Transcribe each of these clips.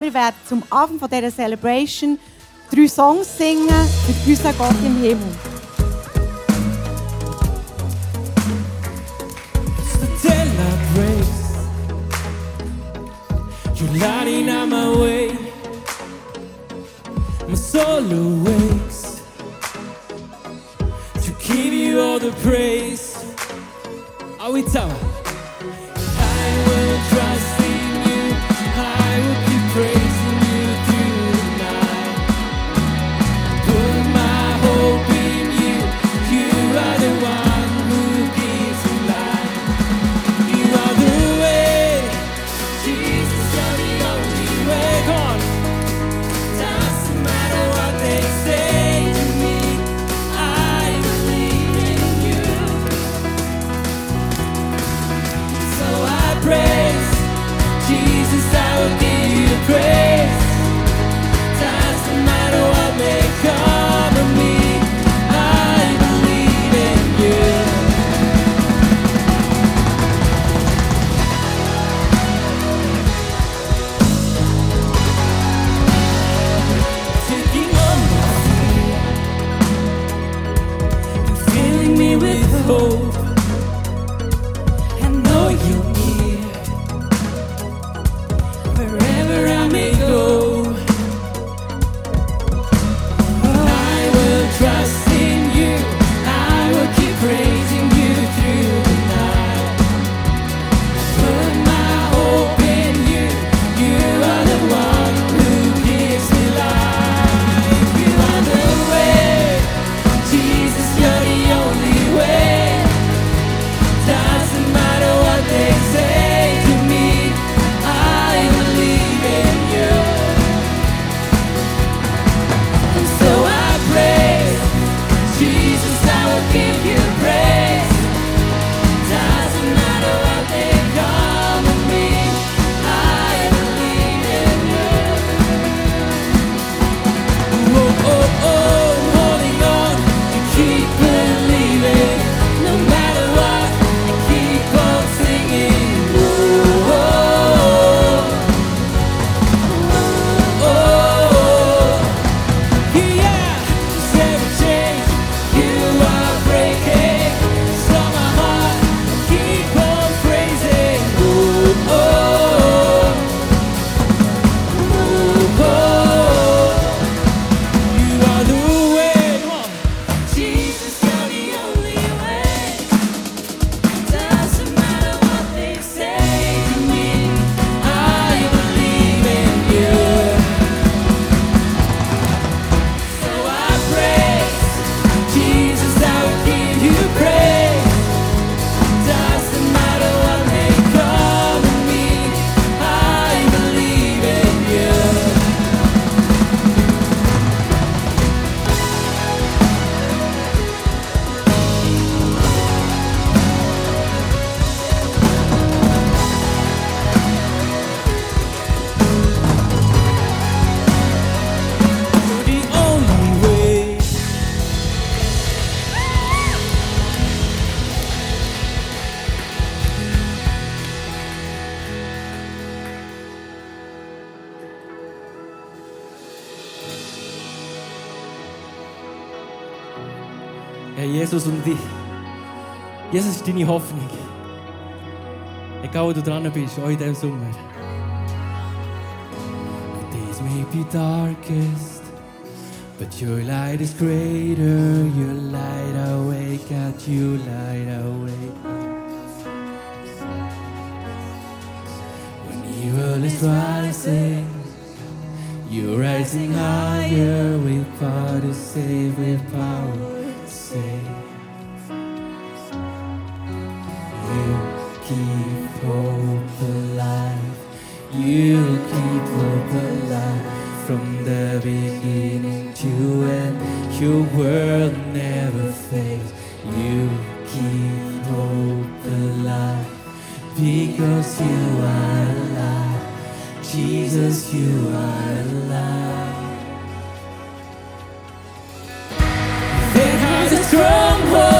Wir werden zum Abend von dieser Celebration drei Songs singen mit unseren Gott im Himmel. It's the daylight breaks. You're lighting out my way. My soul awakes to give you all the praise. Are we tower? Jesus ist er deine Hoffnung. Egal, wo du dran bist, er auch in diesem Sommer. Days may be darkest, but your light is greater. Your light awake at you light awake. When evil is rising, you're rising higher with power to save, with power to save. Keep hope alive from the beginning to end. Your world never fails. You keep hope alive because you are alive. Jesus, you are alive. There has a stronghold.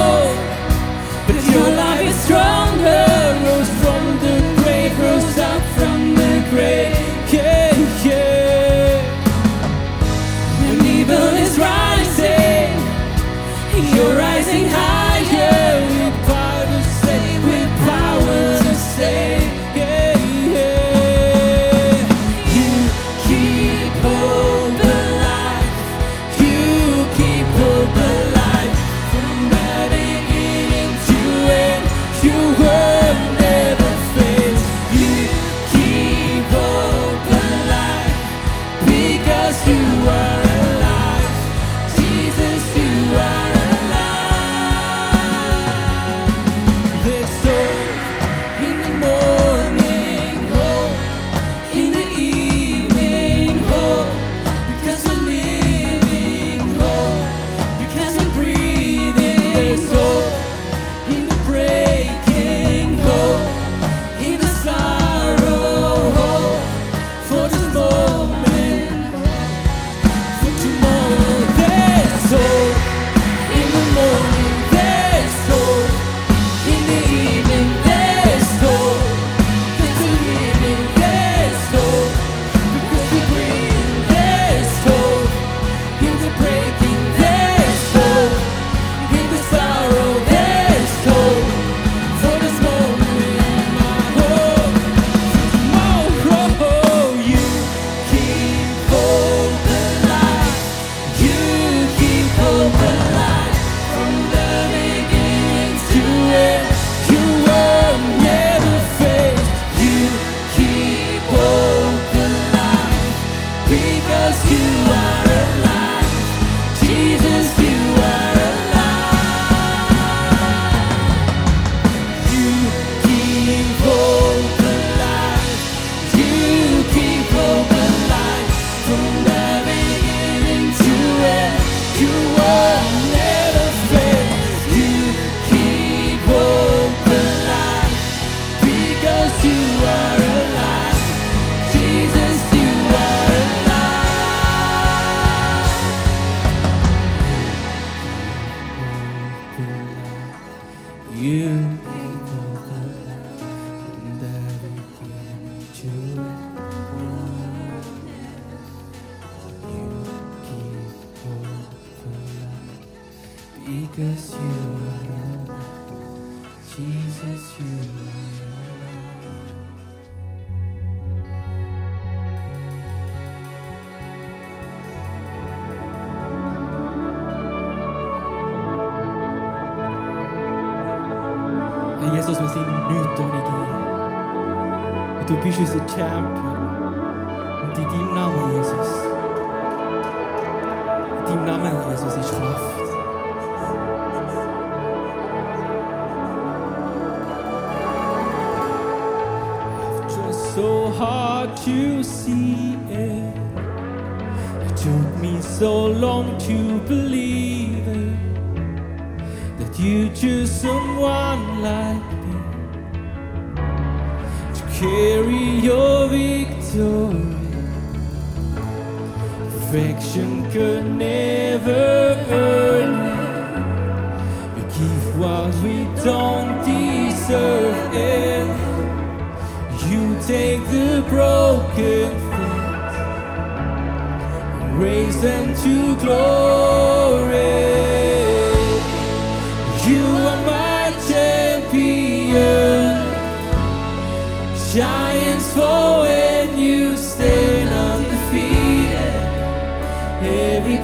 Du bist unser Champion. Und in deinem Namen, Jesus. In deinem Namen, Jesus, ist Kraft. Just so hard to see it. It took me so long to believe it. That you choose so glory. Perfection could never earn it. You give what we don't deserve it. You take the broken things, and raise them to glory.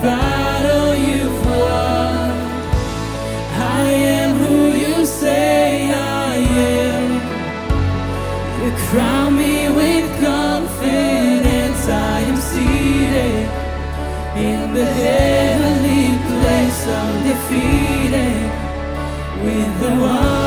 battle you've won. I am who you say I am. You crown me with confidence. I am seated in the heavenly place, of defeating with the one.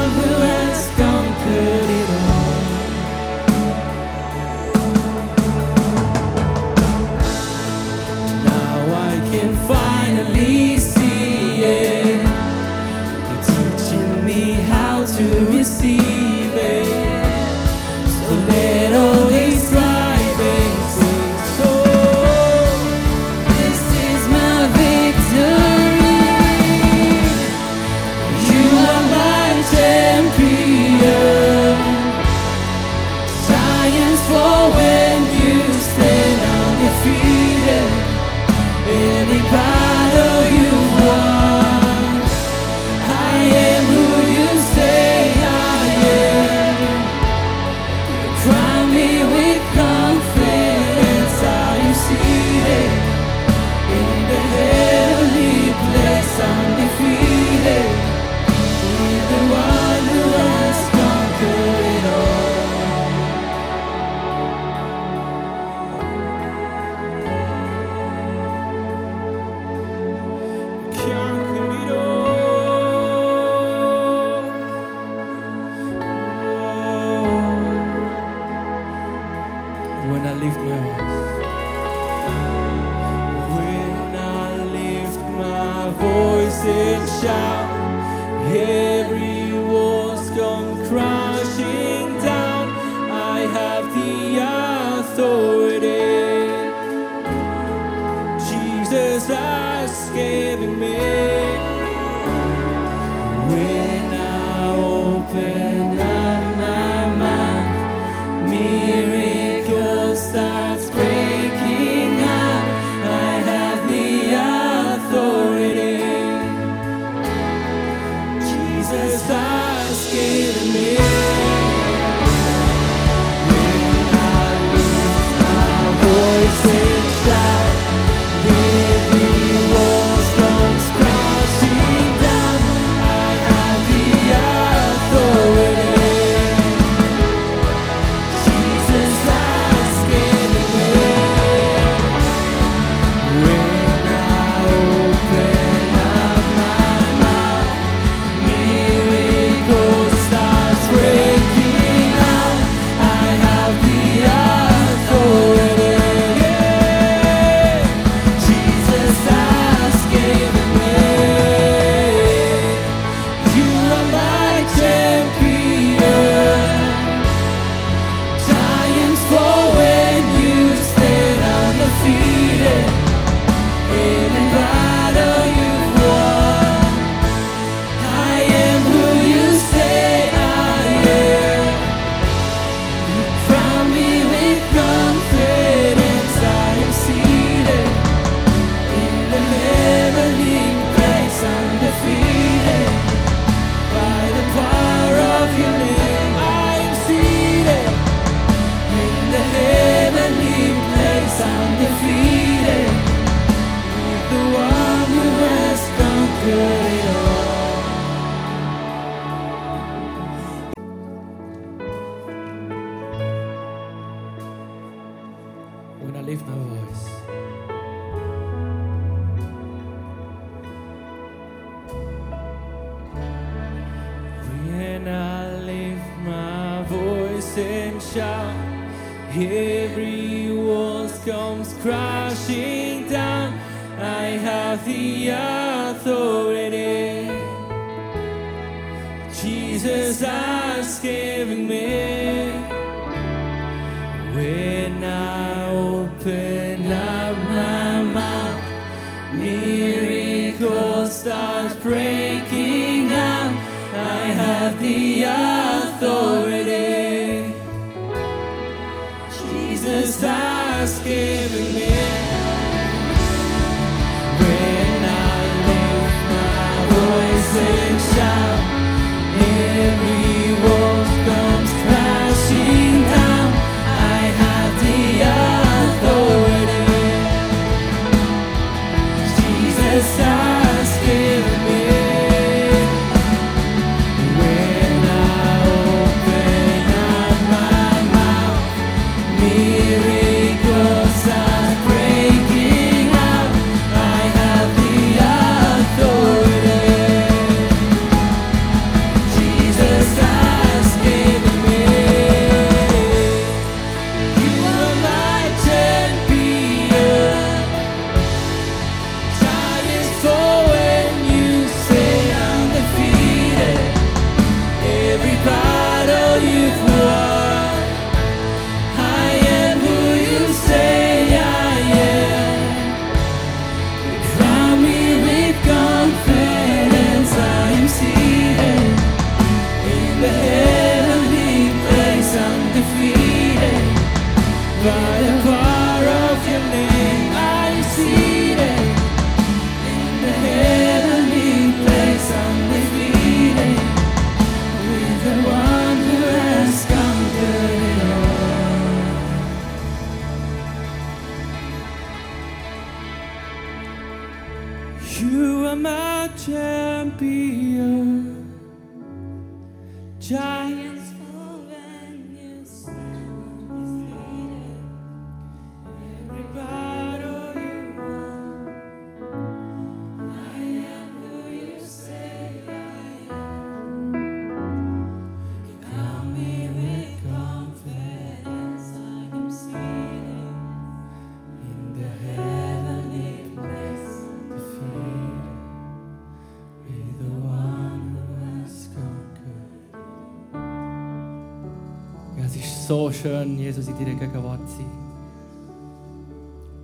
so schön, Jesus, in deiner Gegenwart zu sein.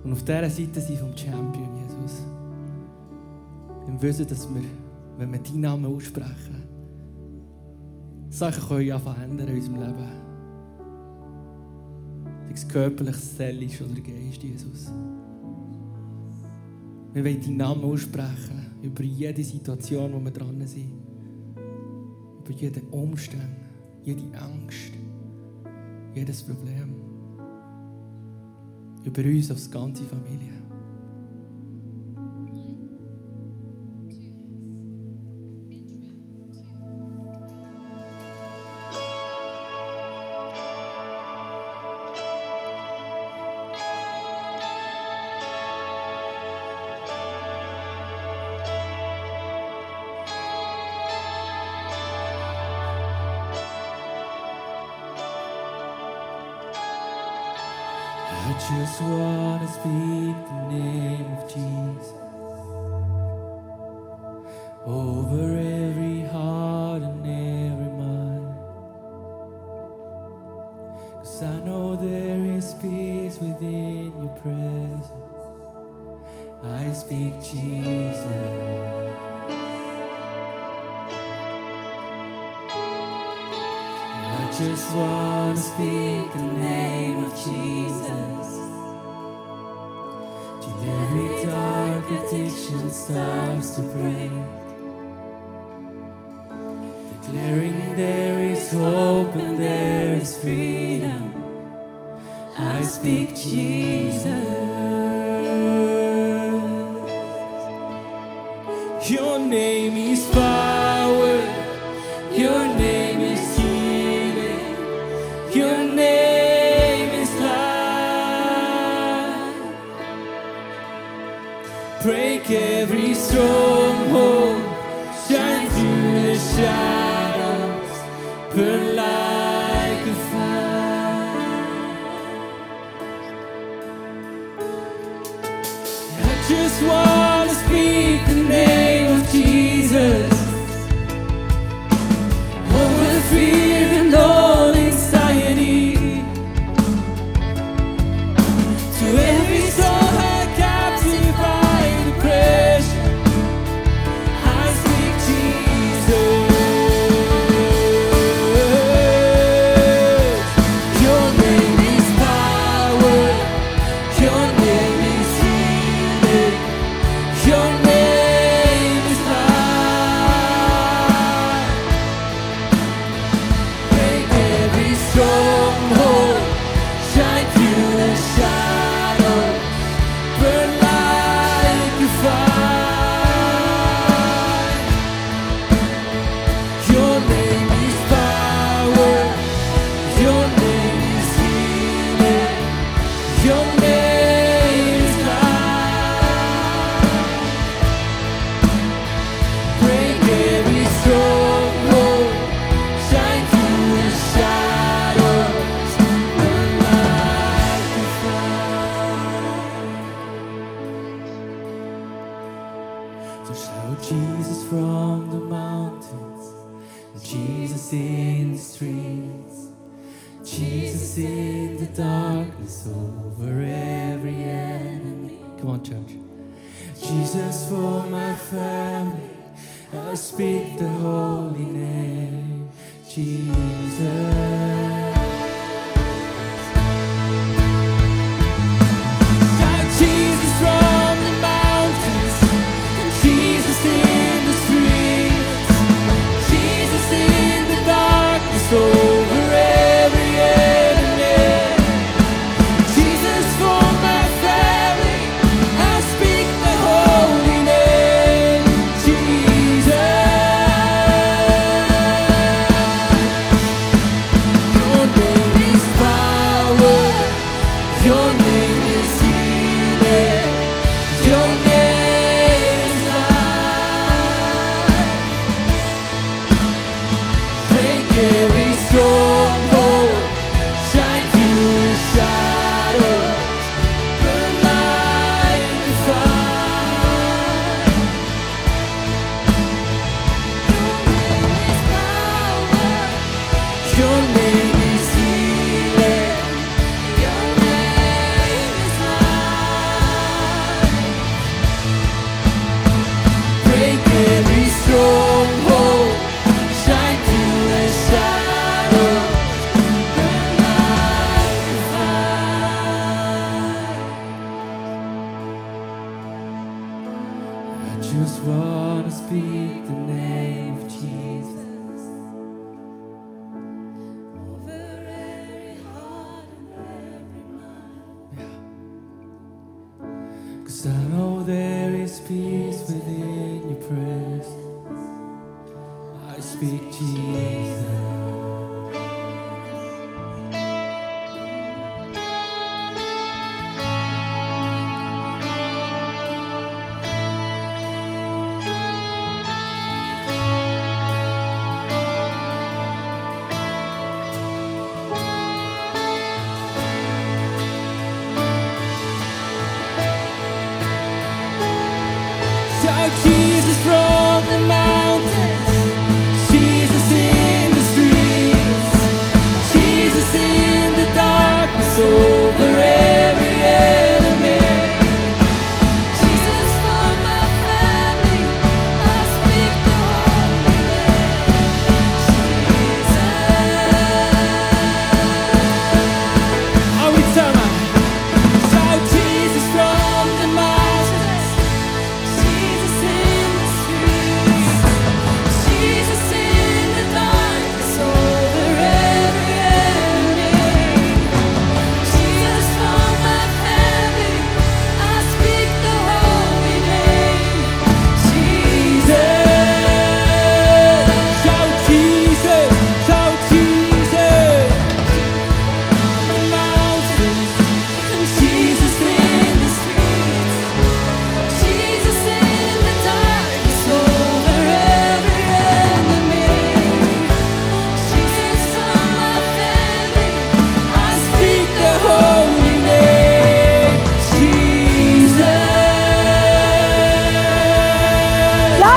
Und auf dieser Seite sein vom Champion, Jesus. Im Wissen, dass wir, wenn wir deinen Namen aussprechen, Sachen können ja verändern in unserem Leben. Sei es körperlich, seelisch oder Geist, Jesus. Wir wollen deinen Namen aussprechen über jede Situation, wo wir dran sind. Über jeden Umstand, jede Angst jedes Problem. Über uns, auf die ganze Familie. I just want to speak the name of Jesus. Over every just want to speak the name of Jesus till every dark addiction starts to break. Declaring there is hope and there is freedom. I speak Jesus. Break every stronghold, shine through the shadows, burn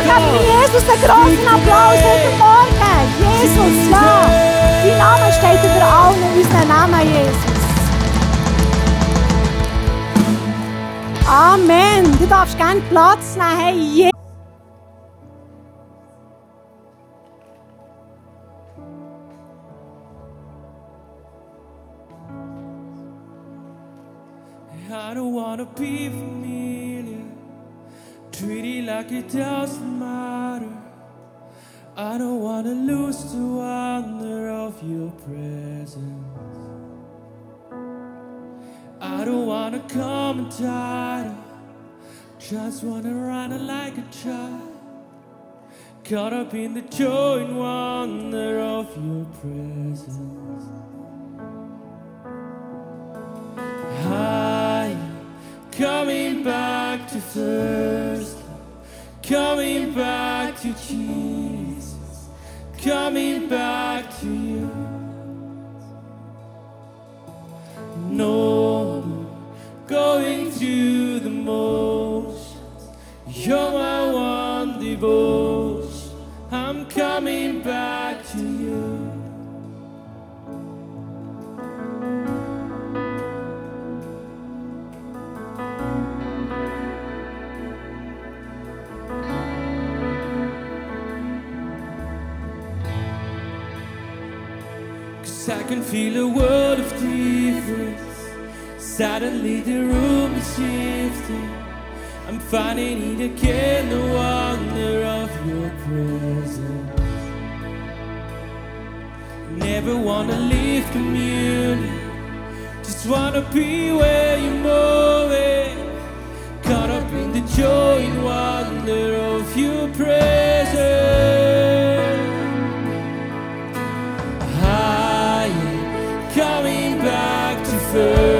geben wir Jesus einen großen Applaus heute Morgen. Jesus, ja. Dein Name steht über allen unseren Namen, Jesus. Amen. Du darfst gerne Platz nehmen. Hey, Je I don't wanna be like it doesn't matter. I don't wanna lose the wonder of your presence. I don't wanna come tired, just wanna run like a child. Caught up in the joy and wonder of your presence. I'm coming back to first, coming back to Jesus, coming back feel a world of difference. Suddenly the room is shifting. I'm finding it again, the wonder of your presence. Never wanna leave communion. Just wanna be where you're moving. Caught up in the joy and wonder of your presence. Back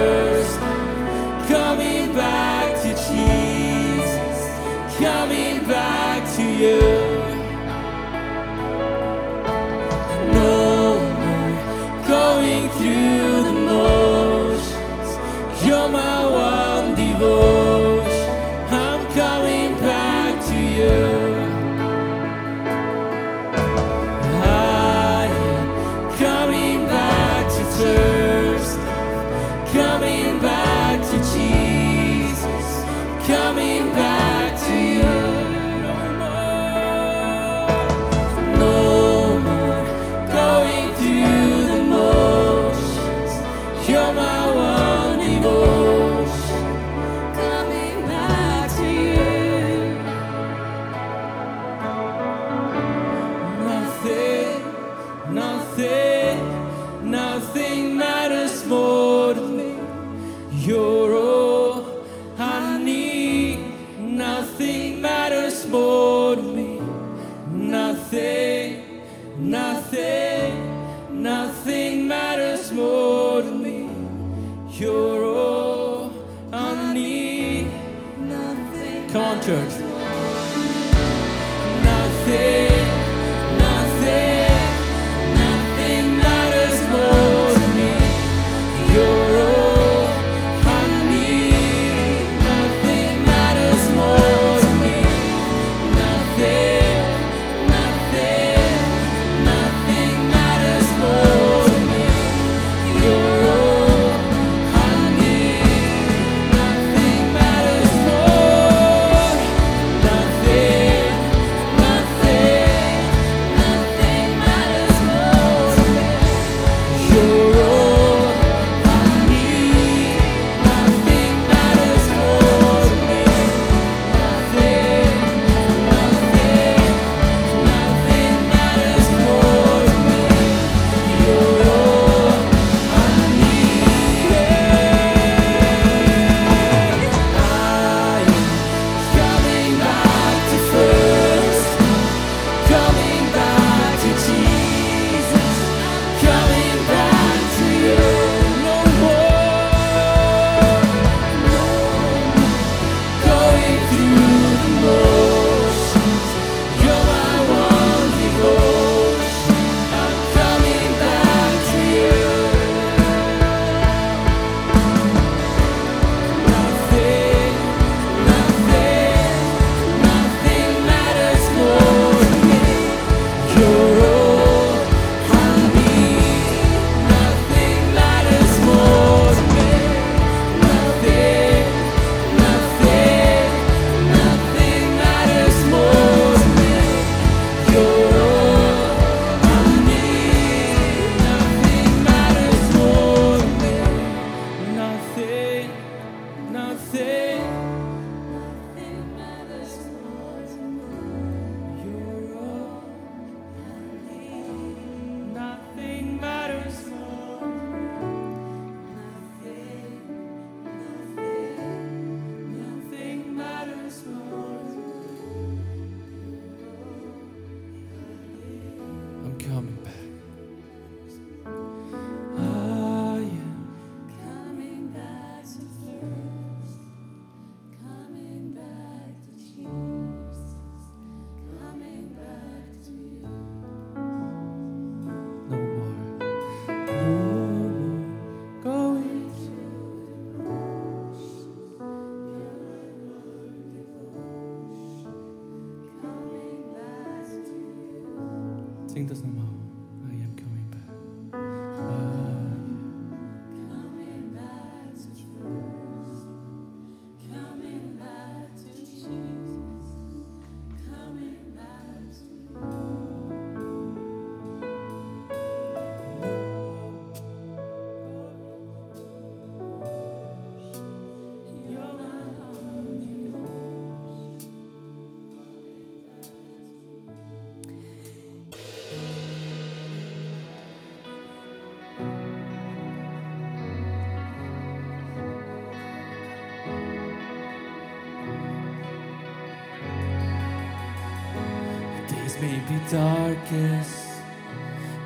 may be darkest,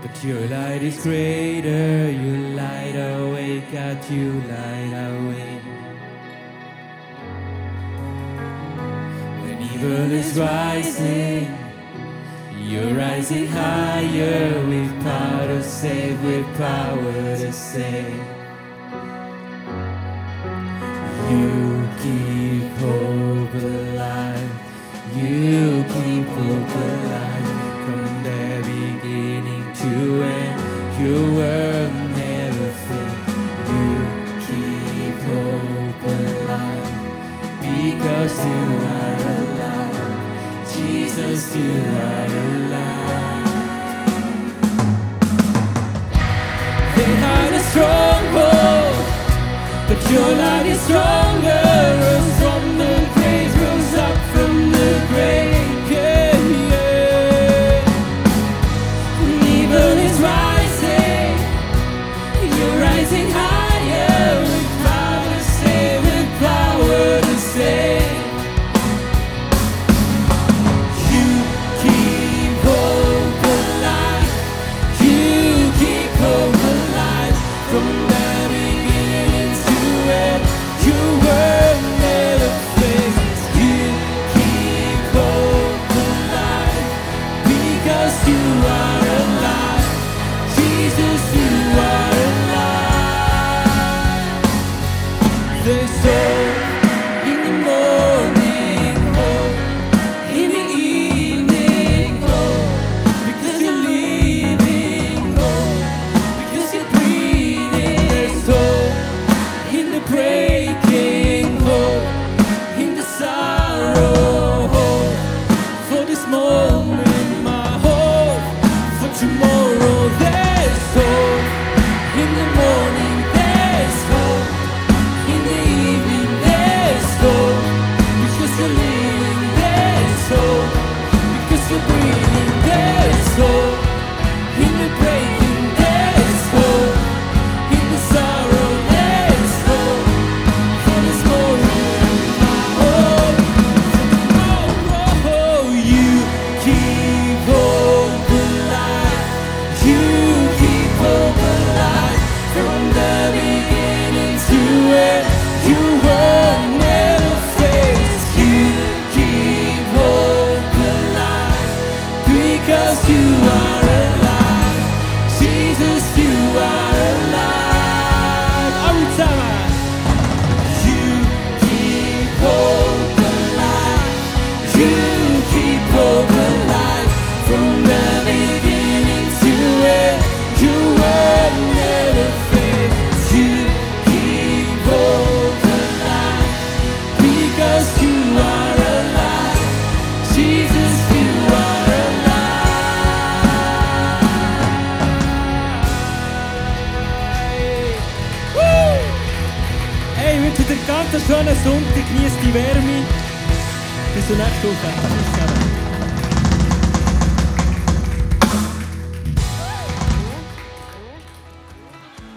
but your light is greater. You light away, God, you light away. When evil is rising, you're rising higher with power to save, with power to save. You keep hope alive. You keep hope alive. Your were never fake. You keep hope alive because you are alive. Jesus, you are alive. They a but your light is strong.